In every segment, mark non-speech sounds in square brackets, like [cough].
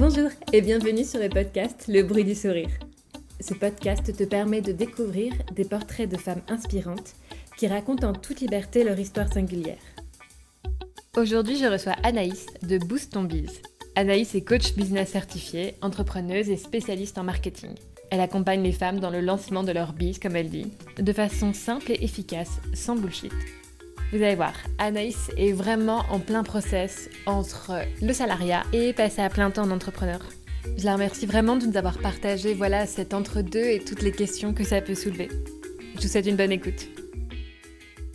Bonjour et bienvenue sur le podcast Le bruit du sourire. Ce podcast te permet de découvrir des portraits de femmes inspirantes qui racontent en toute liberté leur histoire singulière. Aujourd'hui, je reçois Anaïs de Boost Ton Biz. Anaïs est coach business certifiée, entrepreneuse et spécialiste en marketing. Elle accompagne les femmes dans le lancement de leur biz, comme elle dit, de façon simple et efficace, sans bullshit. Vous allez voir, Anaïs est vraiment en plein process entre le salariat et passer à plein temps en entrepreneur. Je la remercie vraiment de nous avoir partagé voilà, cet entre-deux et toutes les questions que ça peut soulever. Je vous souhaite une bonne écoute.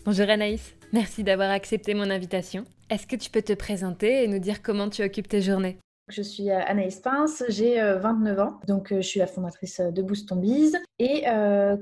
Bonjour Anaïs, merci d'avoir accepté mon invitation. Est-ce que tu peux te présenter et nous dire comment tu occupes tes journées? Je suis euh, Anaïs Pince, j'ai 29 euh, ans, donc euh, je suis la fondatrice de Boost Ton Biz. Et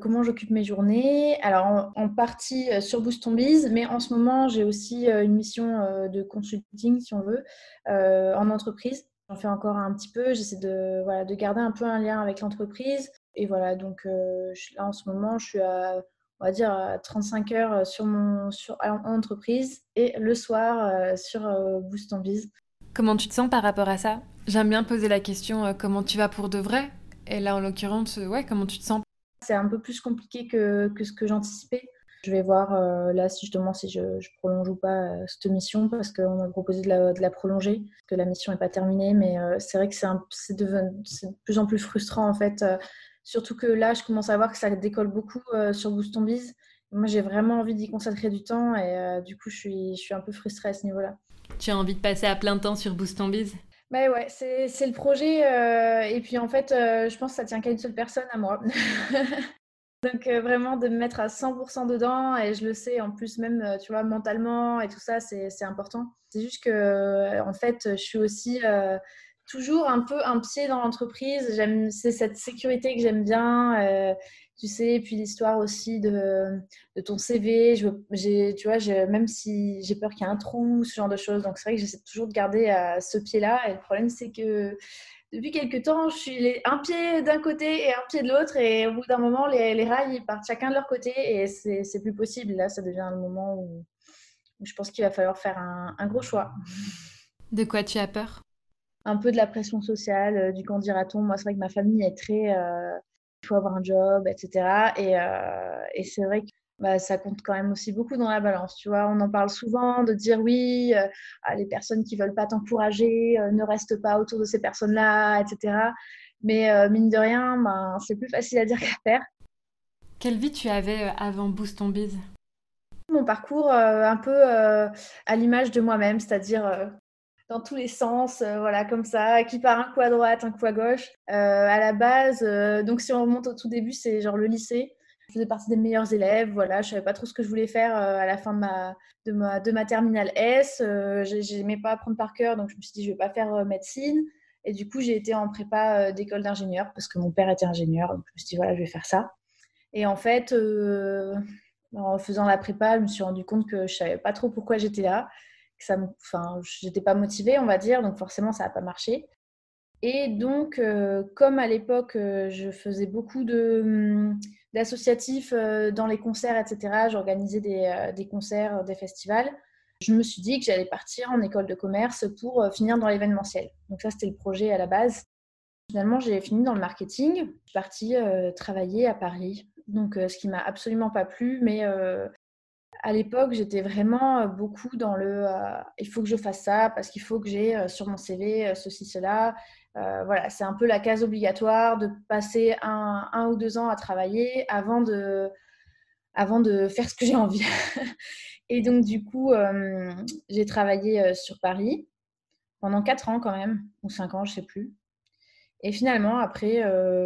comment j'occupe mes journées? Alors en, partie sur Boost Ton Biz, mais en ce moment j'ai aussi une mission de consulting, si on veut, en entreprise. J'en fais encore un petit peu, j'essaie de, voilà, de garder un peu un lien avec l'entreprise. Et voilà, donc là en ce moment je suis à on va dire 35 heures sur mon sur en entreprise et le soir sur Boost Ton Biz. Comment tu te sens par rapport à ça? J'aime bien poser la question euh, comment tu vas pour de vrai? Et là, en l'occurrence, euh, ouais, comment tu te sens? C'est un peu plus compliqué que, ce que j'anticipais. Je vais voir euh, là si justement si je, prolonge ou pas cette mission parce qu'on m'a proposé de la, prolonger, que la mission n'est pas terminée. Mais c'est vrai que c'est de, plus en plus frustrant en fait. surtout que là, je commence à voir que ça décolle beaucoup sur Boost Biz. Moi, j'ai vraiment envie d'y consacrer du temps et du coup, suis, je suis un peu frustrée à ce niveau-là. Tu as envie de passer à plein temps sur Boost en Biz? Bah ouais, c'est le projet. Euh, et puis en fait, euh, je pense que ça tient qu'à une seule personne, à moi. [laughs] Donc euh, vraiment de me mettre à 100% dedans. Et je le sais, en plus même, tu vois, mentalement et tout ça, c'est important. C'est juste que, en fait, je suis aussi toujours un peu un pied dans l'entreprise. C'est cette sécurité que j'aime bien tu sais, et puis l'histoire aussi de, de, ton CV. Je, tu vois, même si j'ai peur qu'il y ait un trou, ce genre de choses. Donc, c'est vrai que j'essaie toujours de garder à ce pied-là. Et le problème, c'est que depuis quelques temps, je suis un pied d'un côté et un pied de l'autre. Et au bout d'un moment, les, les, rails ils partent chacun de leur côté. Et c'est plus possible. Là, ça devient le moment où, je pense qu'il va falloir faire un, un, gros choix. De quoi tu as peur? Un peu de la pression sociale, euh, du candidaton. Moi, c'est vrai que ma famille est très, euh, il faut avoir un job, etc. Et, euh, et c'est vrai que bah, ça compte quand même aussi beaucoup dans la balance. Tu vois, on en parle souvent de dire oui, euh, ah, les personnes qui veulent pas t'encourager euh, ne restent pas autour de ces personnes-là, etc. Mais mine de rien, ben, c'est plus facile à dire qu'à faire. Quelle vie tu avais avant Boost on Biz Mon parcours un peu à l'image de moi-même, c'est-à-dire dans tous les sens, euh, voilà, comme ça, qui part un coup à droite, un coup à gauche. Euh, à la base, euh, donc si on remonte au tout début, c'est genre le lycée. Je faisais partie des meilleurs élèves, voilà, je savais pas trop ce que je voulais faire à la fin de ma, de ma, de ma terminale S. J'aimais pas apprendre par cœur, donc je me suis dit, je vais pas faire médecine. Et du coup, j'ai été en prépa d'école d'ingénieur parce que mon père était ingénieur. Donc je me suis dit, voilà, je vais faire ça. Et en fait, en faisant la prépa, je me suis rendu compte que je savais pas trop pourquoi j'étais là ça enfin, j'étais pas motivée, on va dire, donc forcément, ça n'a pas marché. Et donc, euh, comme à l'époque, euh, je faisais beaucoup hum, d'associatifs euh, dans les concerts, etc., j'organisais des, des, concerts, des festivals, je me suis dit que j'allais partir en école de commerce pour finir dans l'événementiel. Donc ça, c'était le projet à la base. Finalement, j'ai fini dans le marketing. Je suis partie travailler à Paris. Donc, ce qui m'a absolument pas plu, mais à l'époque, j'étais vraiment euh, beaucoup dans le euh, il faut que je fasse ça parce qu'il faut que j'ai euh, sur mon CV ceci, cela. voilà, c'est un peu la case obligatoire de passer un, ou deux ans à travailler avant de, avant de faire ce que j'ai envie. [laughs] Et donc, du coup, j'ai travaillé sur Paris pendant quatre ans quand même, ou cinq ans, je ne sais plus. Et finalement, après,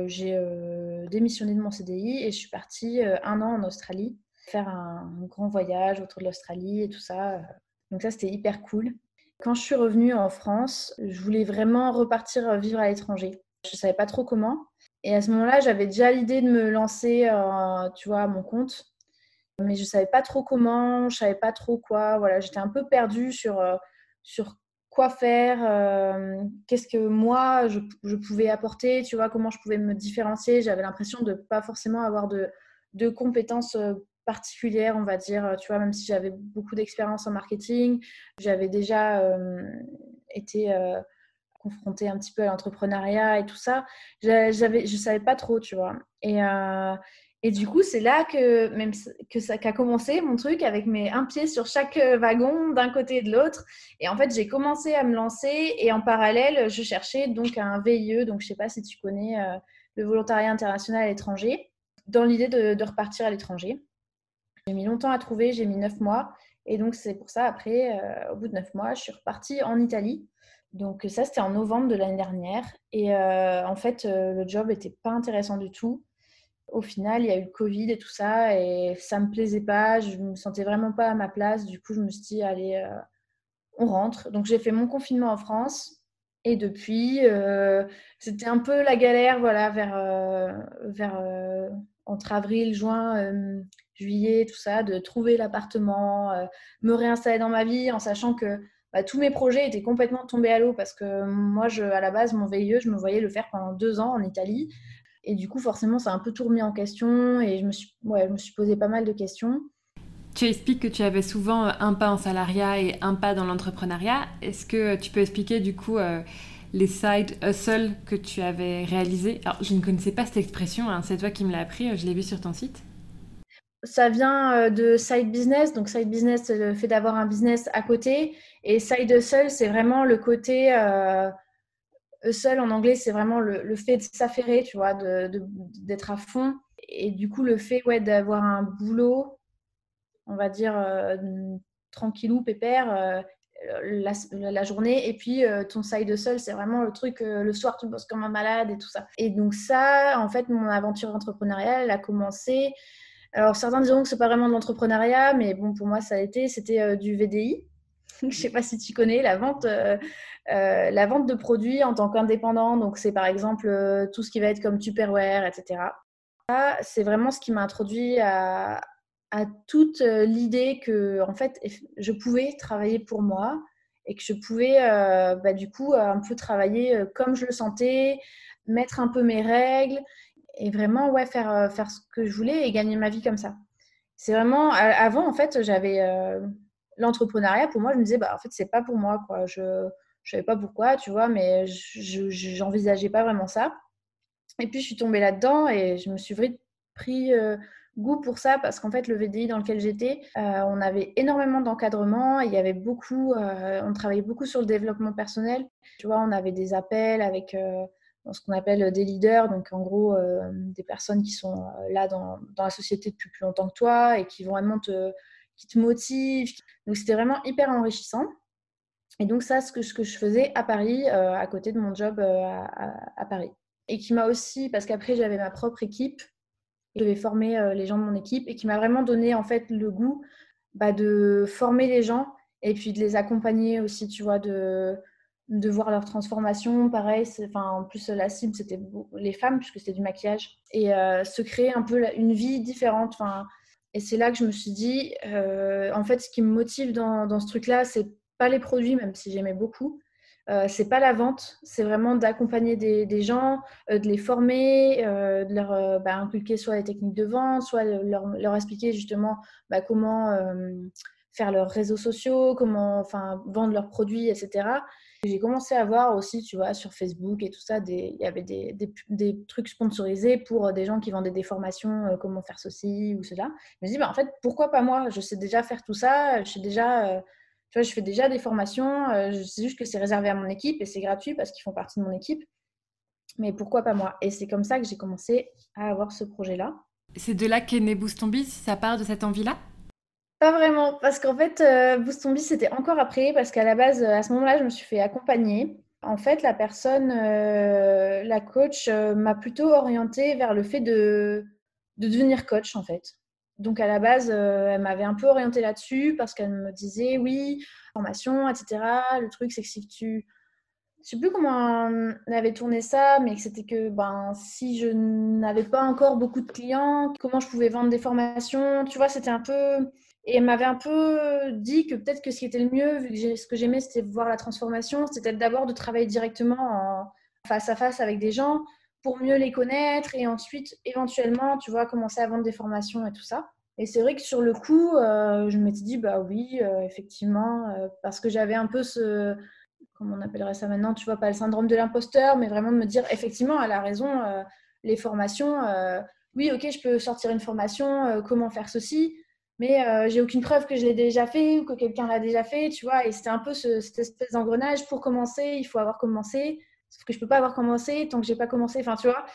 j'ai démissionné de mon CDI et je suis partie un an en Australie faire un, grand voyage autour de l'Australie et tout ça. Donc ça, c'était hyper cool. Quand je suis revenue en France, je voulais vraiment repartir vivre à l'étranger. Je ne savais pas trop comment. Et à ce moment-là, j'avais déjà l'idée de me lancer, euh, tu vois, à mon compte. Mais je ne savais pas trop comment, je ne savais pas trop quoi. Voilà, j'étais un peu perdue sur, euh, sur quoi faire, euh, qu'est-ce que moi, je, je, pouvais apporter, tu vois, comment je pouvais me différencier. J'avais l'impression de ne pas forcément avoir de, de compétences particulière, on va dire, euh, tu vois, même si j'avais beaucoup d'expérience en marketing, j'avais déjà euh, été euh, confrontée un petit peu à l'entrepreneuriat et tout ça, j'avais, je savais pas trop, tu vois. Et, et du coup, c'est là que même que ça qu'a commencé mon truc avec mes un pied sur chaque wagon d'un côté et de l'autre. Et en fait, j'ai commencé à me lancer et en parallèle, je cherchais donc un VIE, donc je sais pas si tu connais le volontariat international à l'étranger, dans l'idée de, de repartir à l'étranger. J'ai mis longtemps à trouver, j'ai mis neuf mois. Et donc, c'est pour ça, après, euh, au bout de neuf mois, je suis repartie en Italie. Donc, ça, c'était en novembre de l'année dernière. Et euh, en fait, euh, le job n'était pas intéressant du tout. Au final, il y a eu le Covid et tout ça, et ça me plaisait pas. Je me sentais vraiment pas à ma place. Du coup, je me suis dit, allez, on rentre. Donc, j'ai fait mon confinement en France. Et depuis, c'était un peu la galère, voilà, vers, vers entre avril, juin, juillet, tout ça, de trouver l'appartement, euh, me réinstaller dans ma vie en sachant que bah, tous mes projets étaient complètement tombés à l'eau parce que moi, je, à la base, mon VIE, je me voyais le faire pendant deux ans en Italie. Et du coup, forcément, ça a un peu tout remis en question et je me suis, ouais, je me suis posé pas mal de questions. Tu expliques que tu avais souvent un pas en salariat et un pas dans l'entrepreneuriat. Est-ce que tu peux expliquer du coup euh, les side hustle que tu avais réalisés? Alors, je ne connaissais pas cette expression, hein. c'est toi qui me l'as appris, je l'ai vu sur ton site ça vient euh, de side business. Donc, side business, c'est le fait d'avoir un business à côté. Et side hustle, c'est vraiment le côté. Euh, hustle en anglais, c'est vraiment le, fait de s'affairer, tu vois, d'être à fond. Et du coup, le fait ouais, d'avoir un boulot, on va dire, euh, tranquillou, pépère, euh, la, journée. Et puis, ton side hustle, c'est vraiment le truc, le soir, tu bosses comme un malade et tout ça. Et donc, ça, en fait, mon aventure entrepreneuriale, a commencé alors certains diront que c'est pas vraiment de l'entrepreneuriat, mais bon pour moi ça a été, c'était euh, du VDI. [laughs] Je sais pas si tu connais la vente, euh, euh, la vente de produits en tant qu'indépendant. Donc c'est par exemple tout ce qui va être comme Tupperware, etc. Ça c'est vraiment ce qui m'a introduit à, toute l'idée que en fait je pouvais travailler pour moi et que je pouvais bah, du coup un peu travailler comme je le sentais, mettre un peu mes règles et vraiment ouais, faire, euh, faire ce que je voulais et gagner ma vie comme ça. C'est vraiment, avant, en fait, j'avais euh, l'entrepreneuriat, pour moi, je me disais, bah, en fait, c'est pas pour moi, quoi. Je ne savais pas pourquoi, tu vois, mais je n'envisageais pas vraiment ça. Et puis, je suis tombée là-dedans et je me suis pris euh, goût pour ça parce qu'en fait, le VDI dans lequel j'étais, on avait énormément d'encadrement. Il y avait beaucoup, on travaillait beaucoup sur le développement personnel. Tu vois, on avait des appels avec ce qu'on appelle des leaders, donc en gros euh, des personnes qui sont euh, là dans, la société depuis plus longtemps que toi et qui vont vraiment te, qui te motivent. Donc c'était vraiment hyper enrichissant. Et donc ça, ce que, ce que je faisais à Paris, euh, à côté de mon job à, Paris. Et qui m'a aussi, parce qu'après j'avais ma propre équipe, je devais former les gens de mon équipe, et qui m'a vraiment donné en fait le goût bah, de former les gens et puis de les accompagner aussi, tu vois, de, de voir leur transformation. Pareil, enfin, en plus, la cible, c'était les femmes, puisque c'était du maquillage. Et euh, se créer un peu une vie différente. Et c'est là que je me suis dit, euh, en fait, ce qui me motive dans, dans ce truc-là, c'est pas les produits, même si j'aimais beaucoup. Euh, c'est pas la vente, c'est vraiment d'accompagner des, gens, de les former, de leur bah, inculquer soit les techniques de vente, soit leur, leur expliquer justement bah, comment faire leurs réseaux sociaux, comment vendre leurs produits, etc. J'ai commencé à voir aussi, tu vois, sur Facebook et tout ça, il y avait des, trucs sponsorisés pour des gens qui vendaient des formations, euh, comment faire ceci ou cela. Je me dis, bah, en fait, pourquoi pas moi? Je sais déjà faire tout ça, je euh, fais déjà des formations, euh, je juste que c'est réservé à mon équipe et c'est gratuit parce qu'ils font partie de mon équipe. Mais pourquoi pas moi? Et c'est comme ça que j'ai commencé à avoir ce projet-là. C'est de là qu'est né Boost ça part de cette envie-là? Pas vraiment, parce qu'en fait, euh, Boost c'était encore après, parce qu'à la base, à ce moment-là, je me suis fait accompagner. En fait, la personne, euh, la coach, euh, m'a plutôt orientée vers le fait de, de devenir coach, en fait. Donc, à la base, elle m'avait un peu orientée là-dessus, parce qu'elle me disait, oui, formation, etc. Le truc, c'est que si tu... Je sais plus comment on avait tourné ça, mais c'était que ben, si je n'avais pas encore beaucoup de clients, comment je pouvais vendre des formations, tu vois, c'était un peu et m'avait un peu dit que peut-être que ce qui était le mieux, vu que ce que j'aimais, c'était voir la transformation, c'était d'abord de travailler directement en face à face avec des gens pour mieux les connaître et ensuite, éventuellement, tu vois, commencer à vendre des formations et tout ça. Et c'est vrai que sur le coup, euh, je m'étais dit, bah oui, euh, effectivement, euh, parce que j'avais un peu ce, comment on appellerait ça maintenant, tu vois, pas le syndrome de l'imposteur, mais vraiment de me dire, effectivement, elle a raison, les formations, oui, ok, je peux sortir une formation, comment faire ceci, mais j'ai aucune preuve que je l'ai déjà fait ou que quelqu'un l'a déjà fait, tu vois, et c'était un peu cette espèce d'engrenage, pour commencer, il faut avoir commencé, sauf que je peux pas avoir commencé tant que j'ai pas commencé, enfin, tu vois,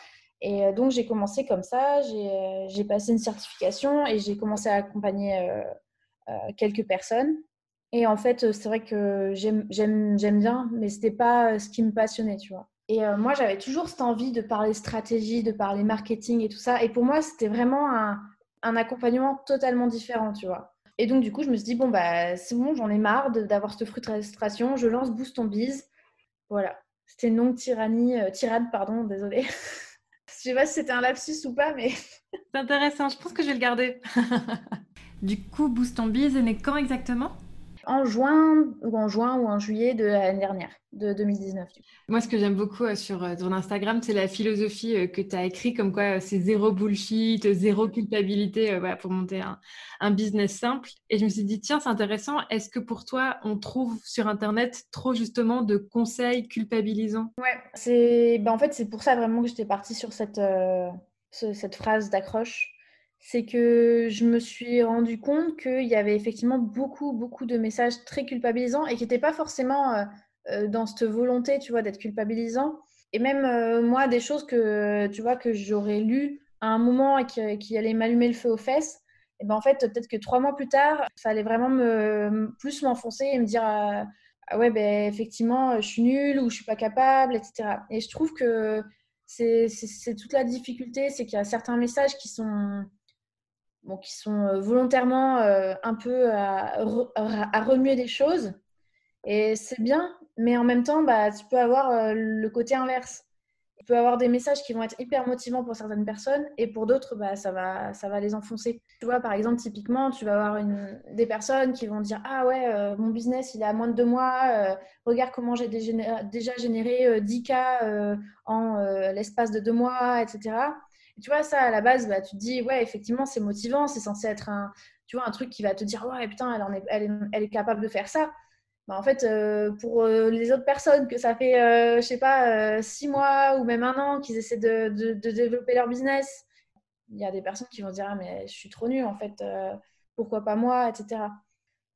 et donc j'ai commencé comme ça, j'ai passé une certification et j'ai commencé à accompagner quelques personnes. Et en fait, c'est vrai que j'aime bien, mais ce n'était pas ce qui me passionnait, tu vois. Et euh, moi, j'avais toujours cette envie de parler stratégie, de parler marketing et tout ça. Et pour moi, c'était vraiment un, un, accompagnement totalement différent, tu vois. Et donc, du coup, je me suis dit, bon, bah, c'est bon, j'en ai marre d'avoir cette frustration. Je lance Boost ton bise. Voilà. C'était une longue tyrannie, euh, tirade, pardon, désolée. [laughs] je sais pas si c'était un lapsus ou pas, mais. [laughs] c'est intéressant. Je pense que je vais le garder. du coup, Boost ton bise est né quand exactement? En juin ou en juin ou en juillet de l'année dernière, de 2019. Moi, ce que j'aime beaucoup euh, sur euh, ton Instagram, c'est la philosophie euh, que tu as écrit, comme quoi c'est zéro bullshit, zéro culpabilité pour monter un, business simple. Et je me suis dit, tiens, c'est intéressant. Est-ce que pour toi, on trouve sur Internet trop justement de conseils culpabilisants? Ouais, c'est ben, en fait, c'est pour ça vraiment que j'étais partie sur cette, cette phrase d'accroche c'est que je me suis rendu compte qu'il y avait effectivement beaucoup, beaucoup de messages très culpabilisants et qui n'étaient pas forcément euh, euh, dans cette volonté, tu vois, d'être culpabilisant. Et même euh, moi, des choses que, tu vois, que j'aurais lues à un moment et qui, allaient m'allumer le feu aux fesses, et ben en fait, peut-être que trois mois plus tard, ça allait vraiment me, plus m'enfoncer et me dire, ah ouais, ben effectivement, je suis nulle ou je suis pas capable, etc. Et je trouve que c'est toute la difficulté, c'est qu'il y a certains messages qui sont bon, qui sont euh, volontairement euh, un peu à, remuer des choses. Et c'est bien, mais en même temps, bah, tu peux avoir euh, le côté inverse. Tu peux avoir des messages qui vont être hyper motivants pour certaines personnes et pour d'autres, bah, ça, va, les enfoncer. Tu vois, par exemple, typiquement, tu vas avoir des personnes qui vont dire Ah ouais, mon business, il est à moins de deux mois. regarde comment j'ai déjà généré 10K en l'espace de deux mois, etc tu vois, ça, à la base, bah, tu te dis, ouais, effectivement, c'est motivant, c'est censé être un, tu vois, un truc qui va te dire, ouais, putain, elle, est, elle, est, elle est, capable de faire ça. Bah, en fait, euh, pour euh, les autres personnes, que ça fait, euh, je sais pas, six mois ou même un an qu'ils essaient de, développer leur business, il y a des personnes qui vont dire, ah, mais je suis trop nulle, en fait, pourquoi pas moi, etc.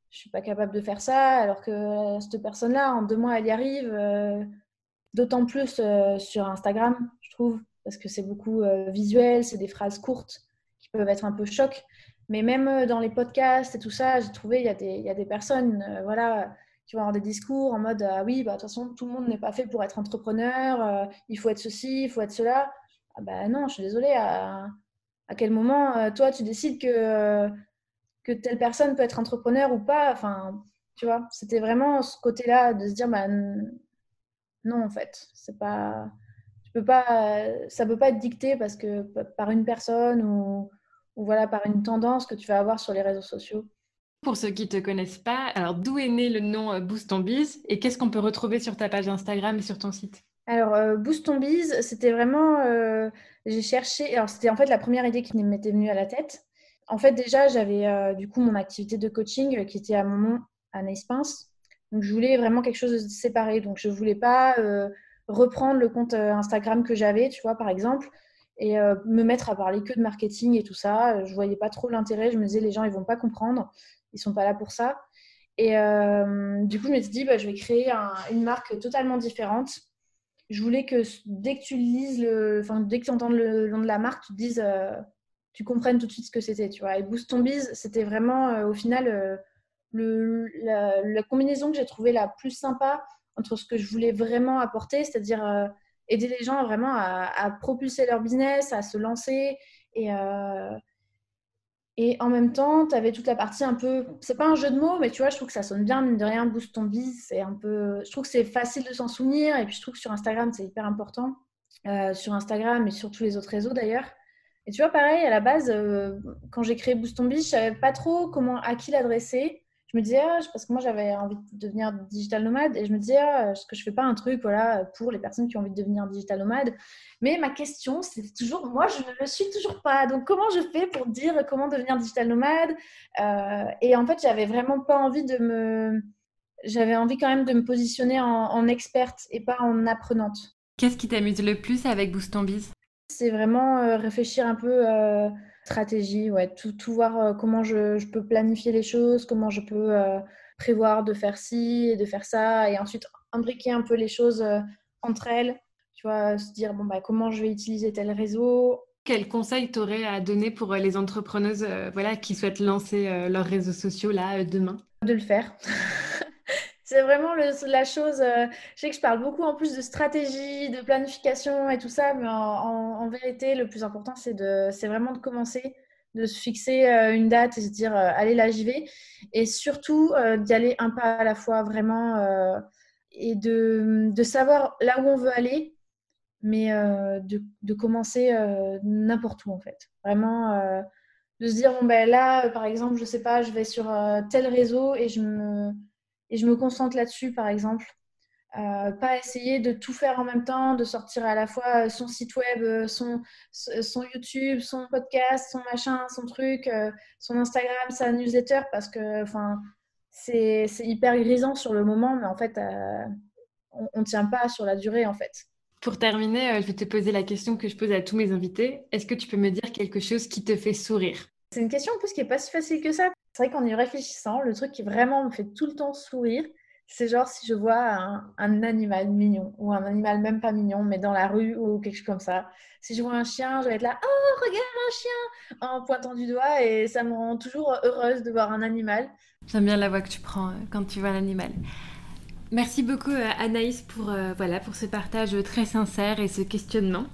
Je suis pas capable de faire ça, alors que cette personne-là, en deux mois, elle y arrive, d'autant plus sur Instagram, je trouve parce que c'est beaucoup euh, visuel, c'est des phrases courtes qui peuvent être un peu choc. Mais même euh, dans les podcasts et tout ça, j'ai trouvé, il y, a des, y a des personnes euh, voilà, qui vont avoir des discours en mode Ah oui, bah, de toute façon, tout le monde n'est pas fait pour être entrepreneur, il faut être ceci, il faut être cela. Ah bah non, je suis désolée. À, à quel moment, toi, tu décides que, que telle personne peut être entrepreneur ou pas? Enfin, tu vois, c'était vraiment ce côté-là de se dire bah, Non, en fait, c'est pas pas, ça ne peut pas être dicté parce que par une personne ou, voilà, par une tendance que tu vas avoir sur les réseaux sociaux. Pour ceux qui ne te connaissent pas, alors d'où est né le nom euh, Boost ton Biz et qu'est-ce qu'on peut retrouver sur ta page Instagram et sur ton site? Alors euh, Boost ton Biz, c'était vraiment, euh, j'ai cherché, alors c'était en fait la première idée qui m'était venue à la tête. En fait déjà j'avais du coup mon activité de coaching qui était à mon nom à Nice Donc je voulais vraiment quelque chose de séparé. Donc je voulais pas reprendre le compte euh, Instagram que j'avais, tu vois, par exemple, et euh, me mettre à parler que de marketing et tout ça. Je voyais pas trop l'intérêt. Je me disais, les gens, ils vont pas comprendre. Ils sont pas là pour ça. Et euh, du coup, je me suis dit, bah, je vais créer une marque totalement différente. Je voulais que dès que tu lises, le, enfin, dès que tu entends le nom de la marque, tu te dises, tu comprennes tout de suite ce que c'était, tu vois. Et Boost ton c'était vraiment, au final, le, la, la, combinaison que j'ai trouvée la plus sympa entre ce que je voulais vraiment apporter, c'est-à-dire euh, aider les gens vraiment à, propulser leur business, à se lancer. Et, euh, et en même temps, tu avais toute la partie un peu. C'est pas un jeu de mots, mais tu vois, je trouve que ça sonne bien, mine de rien, boost ton biz. C'est un peu. Je trouve que c'est facile de s'en souvenir. Et puis, je trouve que sur Instagram, c'est hyper important. Euh, sur Instagram et sur tous les autres réseaux d'ailleurs. Et tu vois, pareil, à la base, quand j'ai créé Boost ton Biz, je savais pas trop comment, à qui l'adresser je me disais, ah, parce que moi j'avais envie de devenir digital nomade et je me disais, ah, est-ce que je fais pas un truc voilà, pour les personnes qui ont envie de devenir digital nomade? Mais ma question, c'est toujours, moi je ne le suis toujours pas. Donc comment je fais pour dire comment devenir digital nomade? Euh, Et en fait, j'avais vraiment pas envie de me, j'avais envie quand même de me positionner en, experte et pas en apprenante. Qu'est-ce qui t'amuse le plus avec Boost Biz? C'est vraiment euh, réfléchir un peu euh, stratégie, ouais, tout, tout voir euh, comment je, je, peux planifier les choses, comment je peux prévoir de faire ci et de faire ça, et ensuite imbriquer un peu les choses entre elles. Tu vois, se dire bon bah comment je vais utiliser tel réseau, quel conseil t'aurais à donner pour les entrepreneuses voilà, qui souhaitent lancer leurs réseaux sociaux là demain? De le faire. [laughs] C'est vraiment la chose. Euh, je sais que je parle beaucoup en plus de stratégie, de planification et tout ça, mais en, vérité, le plus important, c'est vraiment de commencer, de se fixer euh, une date et se dire euh, allez là, j'y vais. Et surtout d'y aller un pas à la fois, vraiment, et de, savoir là où on veut aller, mais de, de, commencer n'importe où en fait. Vraiment, de se dire bon, ben là, par exemple, je sais pas, je vais sur tel réseau et je me et je me concentre là-dessus, par exemple. Euh, pas essayer de tout faire en même temps, de sortir à la fois son site web, euh, son, son YouTube, son podcast, son machin, son truc, euh, son Instagram, sa newsletter, parce que c'est hyper grisant sur le moment, mais en fait, on ne tient pas sur la durée, en fait. Pour terminer, je vais te poser la question que je pose à tous mes invités. Est-ce que tu peux me dire quelque chose qui te fait sourire? C'est une question en plus qui n'est pas si facile que ça. C'est vrai qu'en y réfléchissant, le truc qui vraiment me fait tout le temps sourire, c'est genre si je vois un, animal mignon ou un animal même pas mignon, mais dans la rue ou quelque chose comme ça. Si je vois un chien, je vais être là, oh regarde un chien, en pointant du doigt et ça me rend toujours heureuse de voir un animal. J'aime bien la voix que tu prends euh, quand tu vois un animal. Merci beaucoup euh, Anaïs pour, euh, voilà, pour ce partage très sincère et ce questionnement.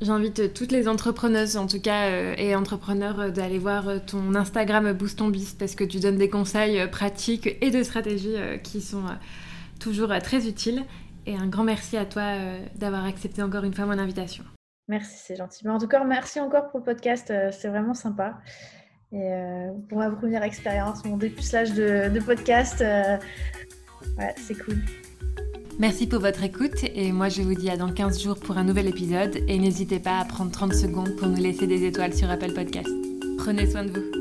J'invite toutes les entrepreneuses, en tout cas, euh, et entrepreneurs, euh, d'aller voir euh, ton Instagram Boost parce que tu donnes des conseils pratiques et de stratégie qui sont toujours très utiles. Et un grand merci à toi d'avoir accepté encore une fois mon invitation. Merci, c'est gentil. Mais en tout cas, merci encore pour le podcast, c'est vraiment sympa. Et pour ma première expérience, mon dépucelage de, de podcast, ouais, c'est cool. Merci pour votre écoute et moi je vous dis à dans 15 jours pour un nouvel épisode et n'hésitez pas à prendre 30 secondes pour nous laisser des étoiles sur Apple Podcast. Prenez soin de vous.